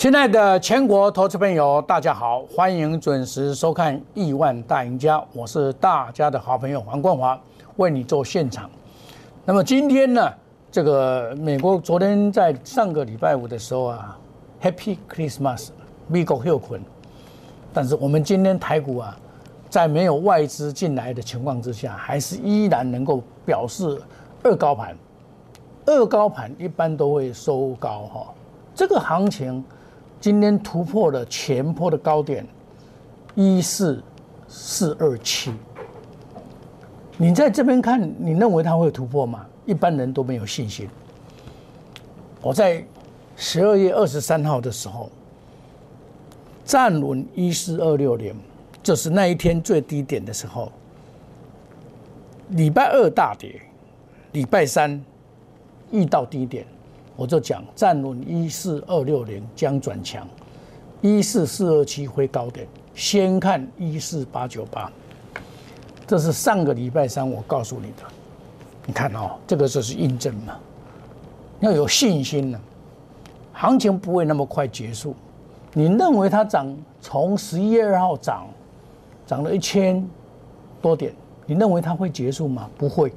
亲爱的全国投资朋友，大家好，欢迎准时收看《亿万大赢家》，我是大家的好朋友黄冠华，为你做现场。那么今天呢，这个美国昨天在上个礼拜五的时候啊，Happy Christmas，美国又困。但是我们今天台股啊，在没有外资进来的情况之下，还是依然能够表示二高盘。二高盘一般都会收高哈，这个行情。今天突破了前坡的高点一四四二七，你在这边看，你认为它会突破吗？一般人都没有信心。我在十二月二十三号的时候站稳一四二六零，就是那一天最低点的时候。礼拜二大跌，礼拜三遇到低点。我就讲站稳一四二六零将转强，一四四二七会高点，先看一四八九八，这是上个礼拜三我告诉你的。你看哦，这个就是印证嘛，要有信心呢。行情不会那么快结束。你认为它涨从十一月二号涨，涨了一千多点，你认为它会结束吗？不会，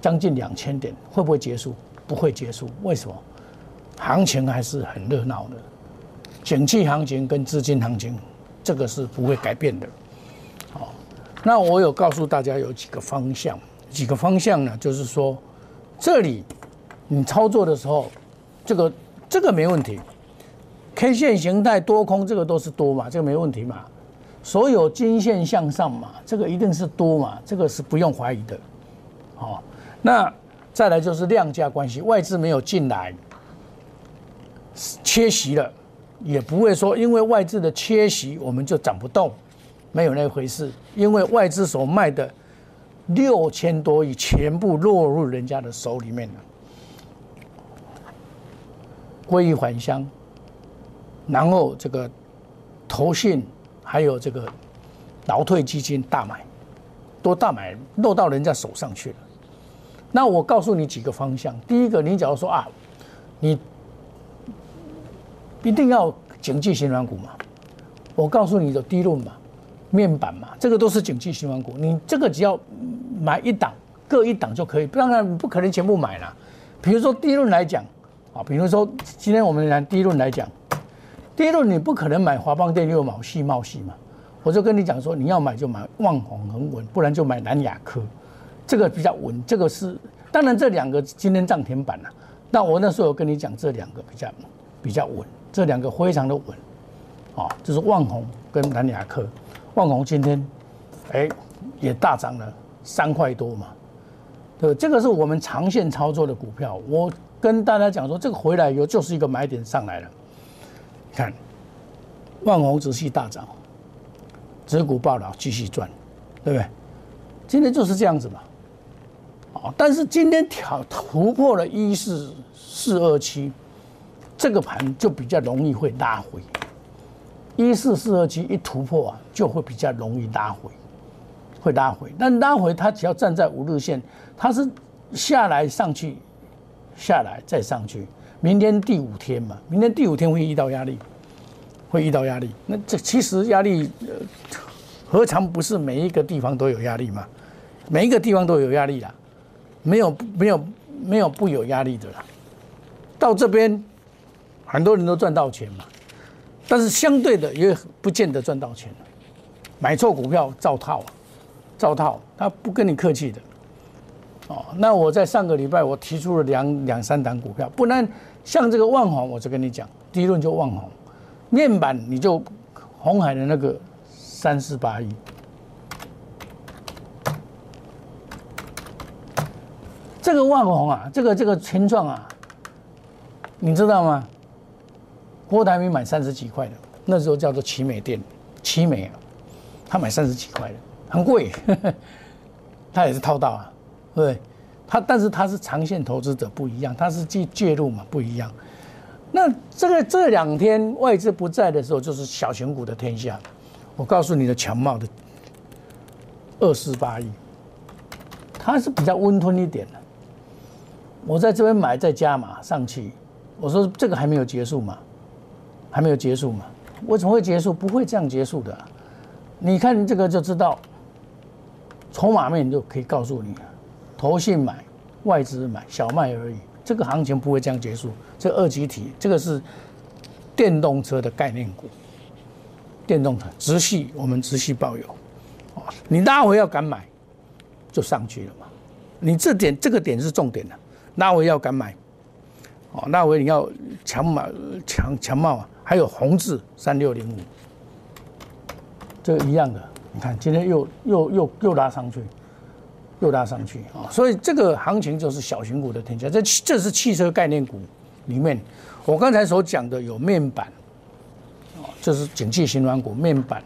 将近两千点，会不会结束？不会结束，为什么？行情还是很热闹的，景气行情跟资金行情，这个是不会改变的。好，那我有告诉大家有几个方向，几个方向呢？就是说，这里你操作的时候，这个这个没问题，K 线形态多空这个都是多嘛，这个没问题嘛。所有均线向上嘛，这个一定是多嘛，这个是不用怀疑的。好，那。再来就是量价关系，外资没有进来，缺席了，也不会说因为外资的缺席我们就涨不动，没有那回事。因为外资所卖的六千多亿全部落入人家的手里面了，归还乡，然后这个投信还有这个倒退基金大买，都大买落到人家手上去了。那我告诉你几个方向。第一个，你假如说啊，你一定要景气型软股嘛？我告诉你的低论嘛，面板嘛，这个都是景气型软股。你这个只要买一档，各一档就可以。当然不可能全部买了。比如说低论来讲啊，比如说今天我们来低论来讲，低论你不可能买华邦电六毛细茂细嘛。我就跟你讲说，你要买就买旺宏恒稳，不然就买南亚科。这个比较稳，这个是当然，这两个今天涨停板了。那我那时候有跟你讲，这两个比较比较稳，这两个非常的稳，啊，就是万红跟南亚科。万红今天哎也大涨了三块多嘛，对，这个是我们长线操作的股票。我跟大家讲说，这个回来以后就是一个买点上来了。看万红仔细大涨，指股报道继续赚，对不对？今天就是这样子嘛。但是今天挑突破了一四四二七，这个盘就比较容易会拉回。一四四二七一突破啊，就会比较容易拉回，会拉回。但拉回它只要站在五日线，它是下来上去，下来再上去。明天第五天嘛，明天第五天会遇到压力，会遇到压力。那这其实压力，何尝不是每一个地方都有压力嘛？每一个地方都有压力啦。没有没有没有不有压力的啦，到这边很多人都赚到钱嘛，但是相对的也不见得赚到钱买错股票照套，照套，他不跟你客气的。哦，那我在上个礼拜我提出了两两三档股票，不然像这个万宏，我就跟你讲，第一轮就万宏，面板你就红海的那个三四八亿。这个万宏啊，这个这个群创啊，你知道吗？郭台铭买三十几块的，那时候叫做奇美店，奇美啊，他买三十几块的，很贵，他也是套到啊，对不对？他但是他是长线投资者不一样，他是介介入嘛不一样。那这个这两天外资不在的时候，就是小型股的天下。我告诉你的强茂的二四八亿，它是比较温吞一点的。我在这边买，再加码上去。我说这个还没有结束嘛，还没有结束嘛？为什么会结束？不会这样结束的。你看这个就知道，筹码面就可以告诉你，投信买，外资买，小麦而已。这个行情不会这样结束。这二级体，这个是电动车的概念股，电动车直系我们直系抱有。你拉回要敢买，就上去了嘛。你这点这个点是重点的，拉回要敢买。哦，拉回你要强买强强冒啊，还有红字三六零五，这个一样的。你看今天又又又又拉上去，又拉上去啊！所以这个行情就是小型股的天下。这这是汽车概念股里面，我刚才所讲的有面板，哦，这是景气循环股，面板、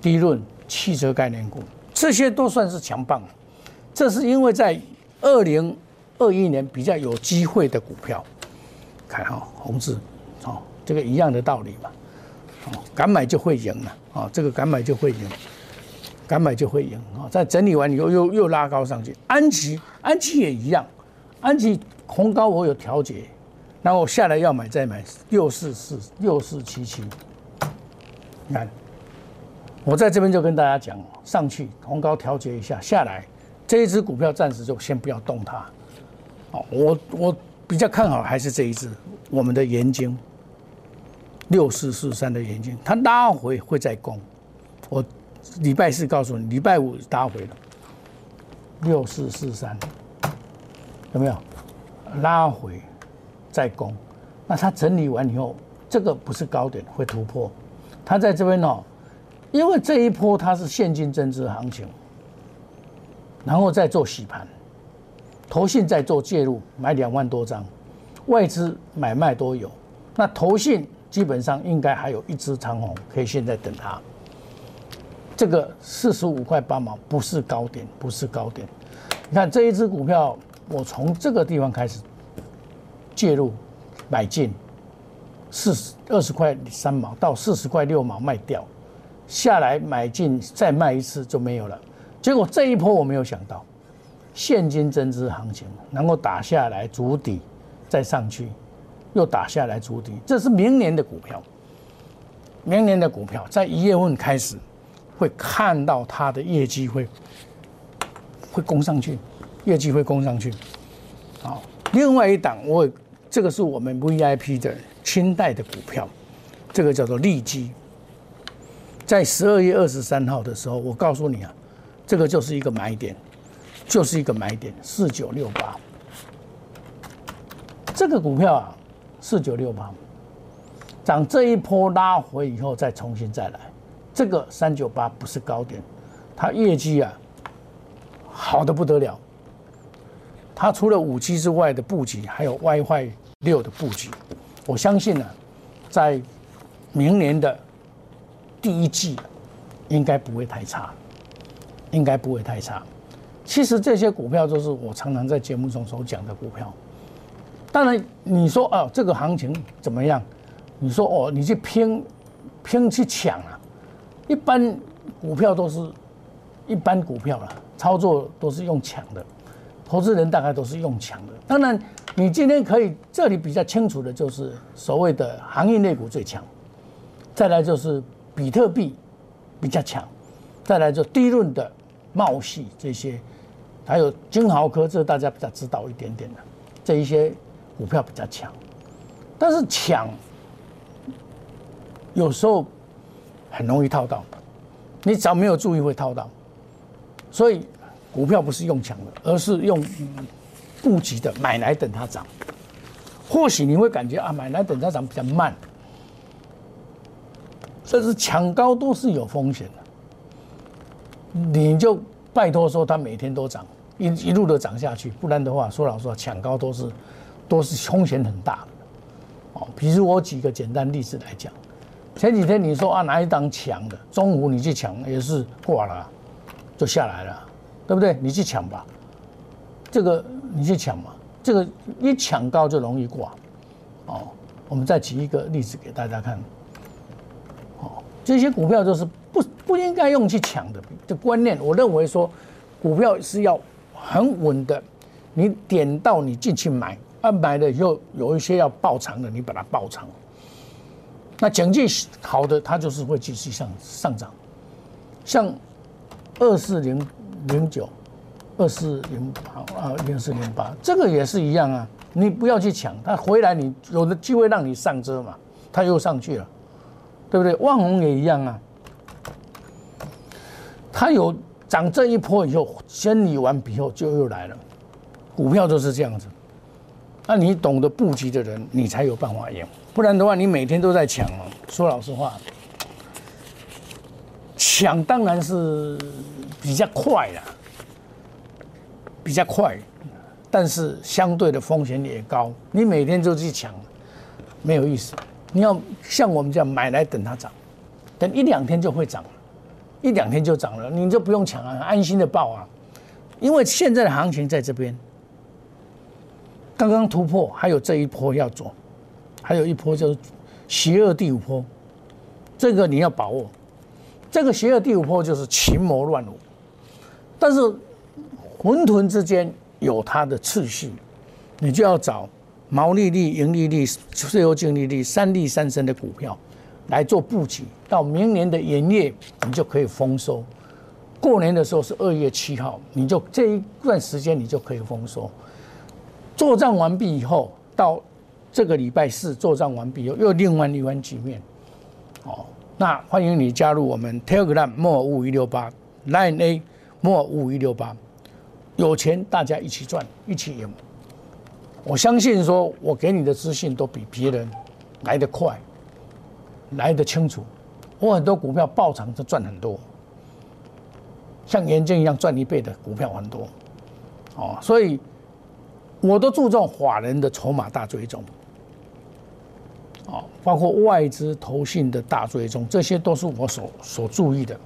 低润、汽车概念股，这些都算是强棒。这是因为在二零二一年比较有机会的股票。看哈，红字，哦，这个一样的道理嘛，哦，敢买就会赢了，啊，这个敢买就会赢，敢买就会赢，啊，在整理完以后又又拉高上去，安琪，安琪也一样，安琪红高我有调节，然后下来要买再买六四四六四七七，你看，我在这边就跟大家讲，上去红高调节一下，下来这一只股票暂时就先不要动它，哦，我我。比较看好还是这一只，我们的盐晶六四四三的盐晶，它拉回会再攻。我礼拜四告诉你，礼拜五拉回了六四四三，有没有拉回再攻？那它整理完以后，这个不是高点会突破。它在这边哦，因为这一波它是现金增值行情，然后再做洗盘。投信在做介入，买两万多张，外资买卖都有。那投信基本上应该还有一支长虹，可以现在等它。这个四十五块八毛不是高点，不是高点。你看这一只股票，我从这个地方开始介入买进，四十二十块三毛到四十块六毛卖掉，下来买进再卖一次就没有了。结果这一波我没有想到。现金增资行情能够打下来筑底，再上去，又打下来筑底，这是明年的股票。明年的股票在一月份开始会看到它的业绩会会攻上去，业绩会攻上去。好，另外一档我这个是我们 VIP 的清代的股票，这个叫做利基。在十二月二十三号的时候，我告诉你啊，这个就是一个买点。就是一个买点，四九六八，这个股票啊，四九六八，涨这一波拉回以后再重新再来，这个三九八不是高点，它业绩啊好的不得了，它除了五 G 之外的布局，还有 WiFi 六的布局，我相信呢，在明年的第一季应该不会太差，应该不会太差。其实这些股票都是我常常在节目中所讲的股票。当然，你说啊，这个行情怎么样？你说哦，你去拼拼去抢啊？一般股票都是一般股票了，操作都是用抢的，投资人大概都是用抢的。当然，你今天可以这里比较清楚的就是所谓的行业类股最强，再来就是比特币比较强，再来就低润的茂系这些。还有金豪科，这大家比较知道一点点的，这一些股票比较强，但是抢有时候很容易套到，你只要没有注意会套到，所以股票不是用抢的，而是用布局的，买来等它涨。或许你会感觉啊，买来等它涨比较慢，但是抢高都是有风险的，你就拜托说它每天都涨。一一路的涨下去，不然的话，说老实话，抢高都是都是风险很大的。哦，比如我举个简单例子来讲，前几天你说啊哪一档抢的，中午你去抢也是挂了，就下来了，对不对？你去抢吧，这个你去抢嘛，这个一抢高就容易挂。哦，我们再举一个例子给大家看。哦，这些股票就是不不应该用去抢的的观念，我认为说股票是要。很稳的，你点到你进去买，啊买了以后有一些要爆仓的，你把它爆仓。那经济好的，它就是会继续上上涨。像二四零零九、二四零八啊、零四零八，这个也是一样啊。你不要去抢，它回来你有的机会让你上车嘛，它又上去了，对不对？万红也一样啊，它有涨这一波以后，先理完以后就又来了，股票就是这样子。那你懂得布局的人，你才有办法赢，不然的话，你每天都在抢哦。说老实话，抢当然是比较快啦，比较快。但是相对的风险也高，你每天就去抢，没有意思。你要像我们这样买来等它涨，等一两天就会涨，一两天就涨了，你就不用抢啊，安心的报啊。因为现在的行情在这边，刚刚突破，还有这一波要做，还有一波就是邪恶第五波，这个你要把握。这个邪恶第五波就是群魔乱舞，但是混沌之间。有它的次序，你就要找毛利率、盈利率、税后净利率三利三升的股票来做布局。到明年的元月，你就可以丰收。过年的时候是二月七号，你就这一段时间你就可以丰收。作战完毕以后，到这个礼拜四作战完毕以后，又另外一番局面。哦，那欢迎你加入我们 Telegram 莫五一六八 Line A 莫五一六八。有钱大家一起赚，一起赢。我相信说，我给你的资讯都比别人来得快，来得清楚。我很多股票爆仓就赚很多，像严正一样赚一倍的股票很多。哦，所以我都注重法人的筹码大追踪，哦，包括外资投信的大追踪，这些都是我所所注意的。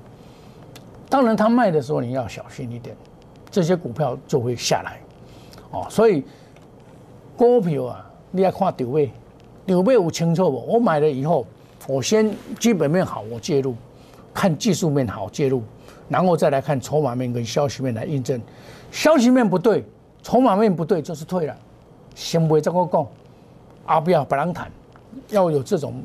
当然，他卖的时候你要小心一点。这些股票就会下来，哦，所以股票啊，你要看丢位，丢位我清楚不？我买了以后，我先基本面好，我介入；看技术面好，介入，然后再来看筹码面跟消息面来印证。消息面不对，筹码面不对，就是退了。先不会这么讲，阿不要不让谈，要有这种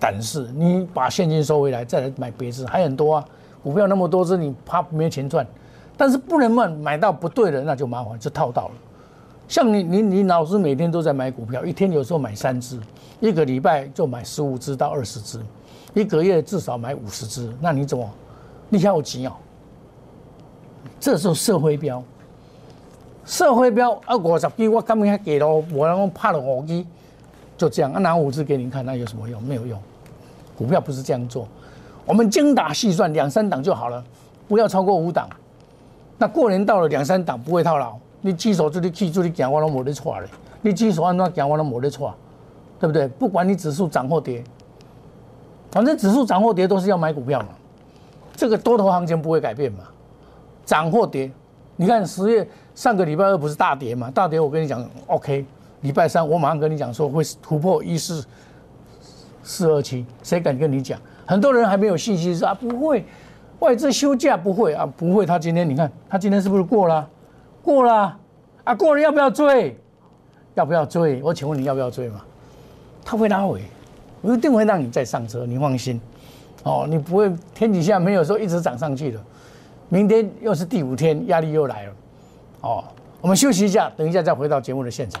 胆识。你把现金收回来，再来买别只，还很多啊。股票那么多只，你怕没钱赚？但是不能买买到不对的，那就麻烦，就套到了。像你你你老师每天都在买股票，一天有时候买三只，一个礼拜就买十五只到二十只，一个月至少买五十只，那你怎么？你想有钱哦？这时候社会标，社会标啊五十支我根本还给了，我然后拍了五支，就这样啊拿五支给您看，那有什么用？没有用。股票不是这样做，我们精打细算两三档就好了，不要超过五档。那过年到了，两三档不会套牢。你举手这里记住你讲我都没得错嘞。你举手按怎讲我都没得错，对不对？不管你指数涨或跌，反正指数涨或跌都是要买股票嘛。这个多头行情不会改变嘛，涨或跌。你看十月上个礼拜二不是大跌嘛？大跌我跟你讲，OK。礼拜三我马上跟你讲说会突破一四四二七，谁敢跟你讲？很多人还没有信心说啊不会。外资休假不会啊，不会。他今天你看，他今天是不是过了？过了啊，过了要不要追？要不要追？我请问你要不要追嘛？他会拉尾，我一定会让你再上车，你放心。哦，你不会天底下没有说一直涨上去的。明天又是第五天，压力又来了。哦，我们休息一下，等一下再回到节目的现场。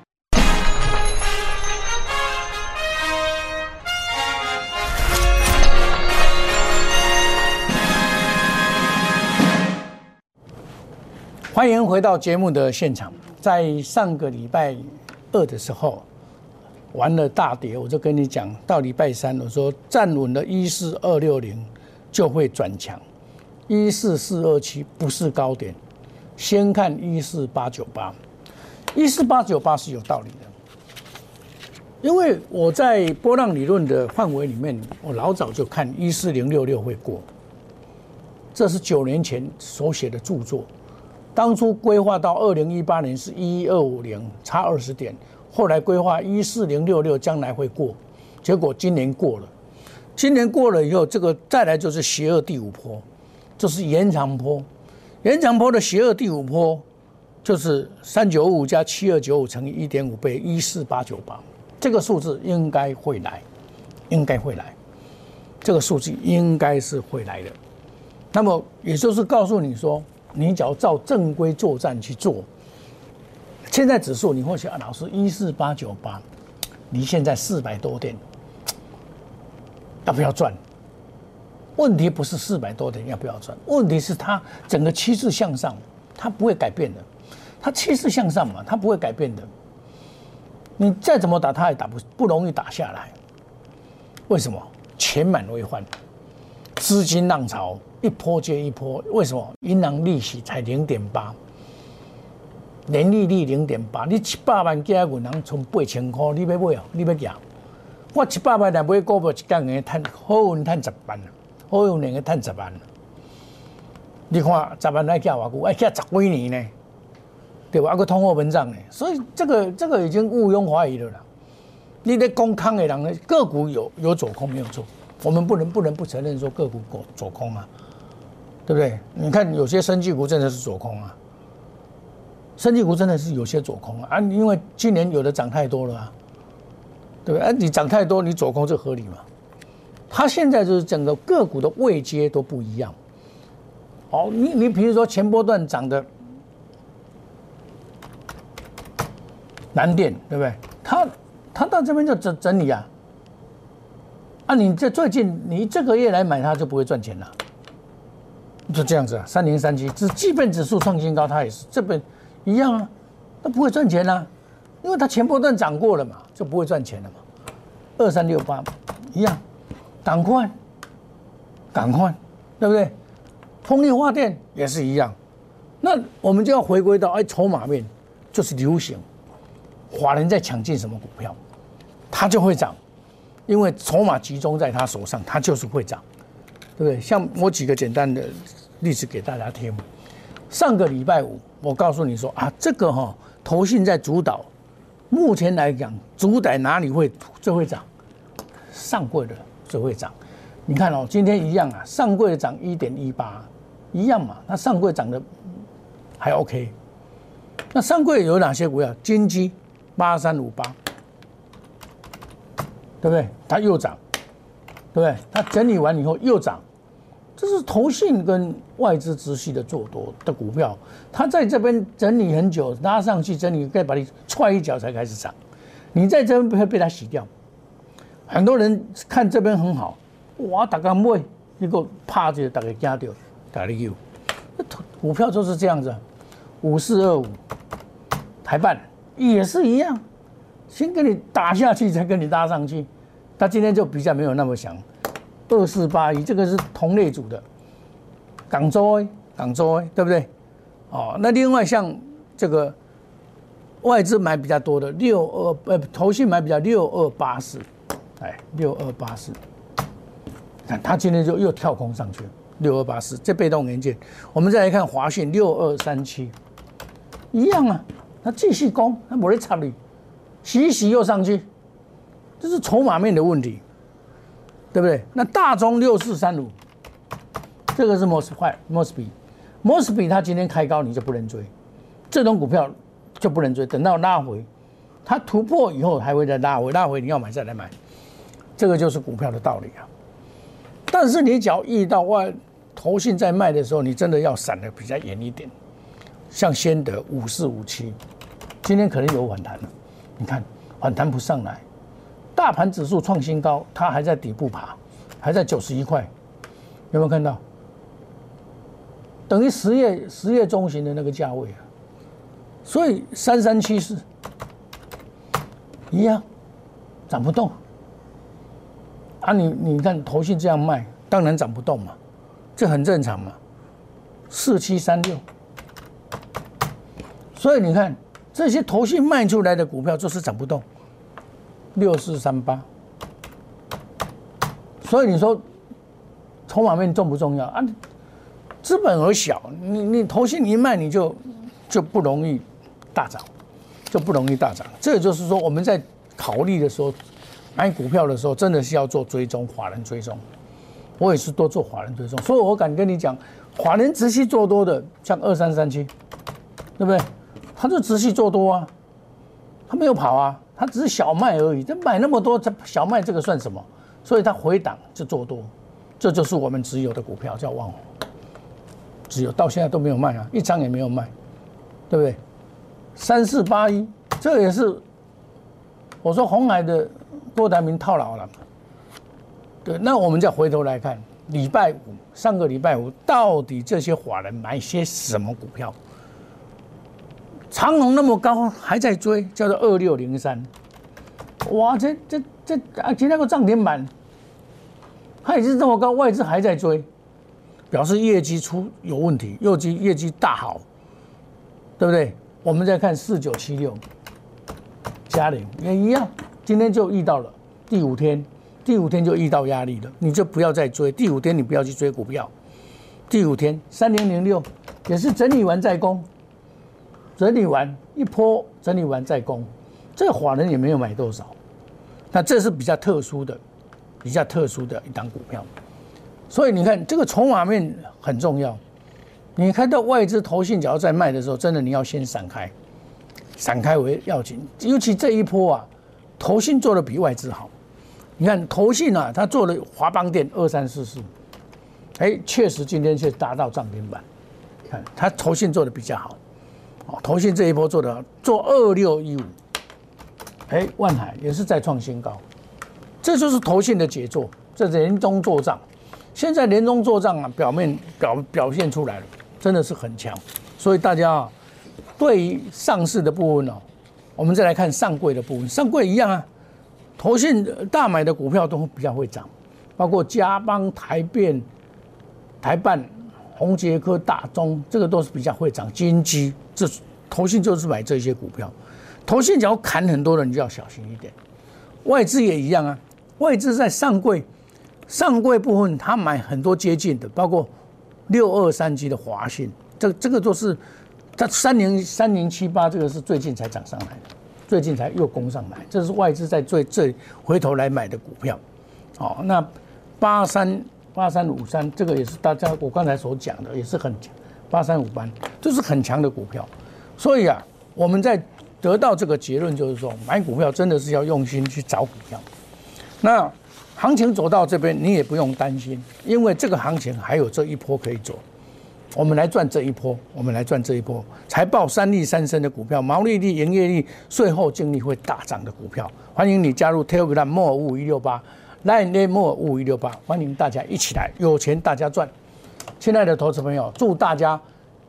欢迎回到节目的现场。在上个礼拜二的时候，玩了大跌，我就跟你讲，到礼拜三，我说站稳了一四二六零就会转强，一四四二七不是高点，先看一四八九八，一四八九八是有道理的，因为我在波浪理论的范围里面，我老早就看一四零六六会过，这是九年前所写的著作。当初规划到二零一八年是一一二五零，差二十点。后来规划一四零六六将来会过，结果今年过了。今年过了以后，这个再来就是邪恶第五波，就是延长波。延长波的邪恶第五波就是三九五加七二九五乘以一点五倍，一四八九八。这个数字应该会来，应该会来。这个数据应该是会来的。那么也就是告诉你说。你只要照正规作战去做，现在指数你会想，老师一四八九八，离现在四百多点，要不要赚？问题不是四百多点要不要赚，问题是它整个趋势向上，它不会改变的，它趋势向上嘛，它不会改变的。你再怎么打，它也打不不容易打下来。为什么？钱满为患，资金浪潮。一波接一波，为什么？银行利息才零点八，年利率零点八，你七百万加银行存八千块，你要买啊？你要夹？我七百万来买股票，一间个赚好运赚十万，好运两个赚十万。你看十万来加偌久？哎，加十几年呢？对吧？还个通货膨胀呢？所以这个这个已经毋庸怀疑了啦。你在公康的人个股有有走空没有错，我们不能不能不承认说个股走走空啊。对不对？你看有些生技股真的是走空啊，生技股真的是有些走空啊，啊，因为今年有的涨太多了啊，对不对？啊，你涨太多，你走空这合理吗？它现在就是整个个股的位阶都不一样。好，你你比如说前波段涨的南电，对不对？它它到这边就整整理啊，啊，你这最近你这个月来买它就不会赚钱了。就这样子啊，三零三七，只基本指数创新高，它也是这本一样啊，它不会赚钱啊，因为它前波段涨过了嘛，就不会赚钱了嘛。二三六八一样，赶快，赶快，对不对？风力发电也是一样，那我们就要回归到哎，筹码面就是流行，华人在抢进什么股票，它就会涨，因为筹码集中在他手上，他就是会涨，对不对？像我举个简单的。例子给大家听。上个礼拜五，我告诉你说啊，这个哈，投信在主导。目前来讲，主宰哪里会最会涨？上柜的最会涨。你看哦，今天一样啊，上柜涨一点一八，一样嘛。那上柜涨的还 OK。那上柜有哪些股票？金基八三五八，对不对？它又涨，对不对？它整理完以后又涨。这是投信跟外资直系的做多的股票，它在这边整理很久，拉上去整理，再把你踹一脚才开始涨。你在这边不会被它洗掉。很多人看这边很好，哇，大家买，结果啪就大家加掉，打了 U。股票就是这样子，五四二五，台办也是一样，先给你打下去，才跟你拉上去。他今天就比较没有那么强。二四八一，这个是同类组的，港州，港州，对不对？哦，那另外像这个外资买比较多的六二，呃，投信买比较六二八四，哎，六二八四，看它今天就又跳空上去，六二八四，这被动元件。我们再来看华讯六二三七，一样啊，他继续攻，他没得差你，洗洗又上去，这是筹码面的问题。对不对？那大中六四三五，这个是 mos 坏 mosby，mosby 它今天开高你就不能追，这种股票就不能追，等到拉回，它突破以后还会再拉回，拉回你要买再来买，这个就是股票的道理啊。但是你只要遇到外投信在卖的时候，你真的要闪的比较严一点，像先得五四五七，今天可能有反弹了，你看反弹不上来。大盘指数创新高，它还在底部爬，还在九十一块，有没有看到？等于十月十月中旬的那个价位啊。所以三三七四一样涨不动啊！你你看头信这样卖，当然涨不动嘛，这很正常嘛。四七三六，所以你看这些头信卖出来的股票就是涨不动。六四三八，所以你说筹码面重不重要啊？资本额小，你你头信一卖你就就不容易。大涨就不容易大涨，这就是说我们在考虑的时候买股票的时候，真的是要做追踪，华人追踪。我也是多做华人追踪，所以我敢跟你讲，华人直系做多的，像二三三七，对不对？他就直系做多啊，他没有跑啊，他只是小卖而已。他买那么多，这小卖这个算什么？所以他回档就做多，这就是我们持有的股票叫旺，只有到现在都没有卖啊，一张也没有卖，对不对？三四八一，这也是我说红海的郭台铭套牢了？对，那我们再回头来看，礼拜五上个礼拜五到底这些法人买些什么股票？长龙那么高还在追，叫做二六零三，哇，这这这啊，今天个涨停板，它也是这么高，外资还在追，表示业绩出有问题，业绩业绩大好，对不对？我们再看四九七六，嘉陵也一样，今天就遇到了第五天，第五天就遇到压力了，你就不要再追。第五天你不要去追股票。第五天三零零六也是整理完再攻，整理完一波，整理完再攻，这个华人也没有买多少。那这是比较特殊的，比较特殊的一档股票。所以你看这个筹码面很重要。你看到外资投信只要在卖的时候，真的你要先闪开，闪开为要紧。尤其这一波啊，投信做的比外资好。你看投信啊，他做了华邦电二三四四，哎，确实今天却达到涨停板。看他投信做的比较好，哦，投信这一波做的做二六一五，哎，万海也是再创新高，这就是投信的杰作，这是年终做账。现在年终做账啊，表面表表现出来了。真的是很强，所以大家啊，对于上市的部分呢，我们再来看上柜的部分。上柜一样啊，投信大买的股票都比较会涨，包括嘉邦、台变、台办、宏杰科、大中，这个都是比较会涨。金基这投信就是买这些股票，投信只要砍很多的，你就要小心一点。外资也一样啊，外资在上柜上柜部分，他买很多接近的，包括。六二三级的华信，这这个都是，它三零三零七八这个是最近才涨上来的，最近才又攻上来，这是外资在最最回头来买的股票。哦，那八三八三五三这个也是大家我刚才所讲的，也是很，八三五班这是很强的股票。所以啊，我们在得到这个结论就是说，买股票真的是要用心去找股票。那。行情走到这边，你也不用担心，因为这个行情还有这一波可以走。我们来赚这一波，我们来赚这一波，财报三利三升的股票，毛利率、营业率、税后净利会大涨的股票。欢迎你加入 Telegram 莫五一六八，Line 莫五一六八，欢迎大家一起来，有钱大家赚。亲爱的投资朋友，祝大家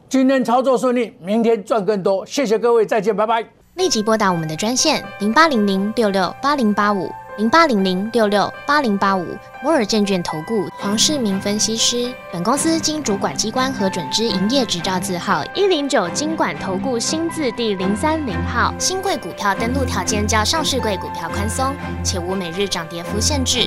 今天操作顺利，明天赚更多。谢谢各位，再见，拜拜。立即拨打我们的专线零八零零六六八零八五。零八零零六六八零八五摩尔证券投顾黄世明分析师，本公司经主管机关核准之营业执照字号一零九金管投顾新字第零三零号。新贵股票登录条件较上市贵股票宽松，且无每日涨跌幅限制。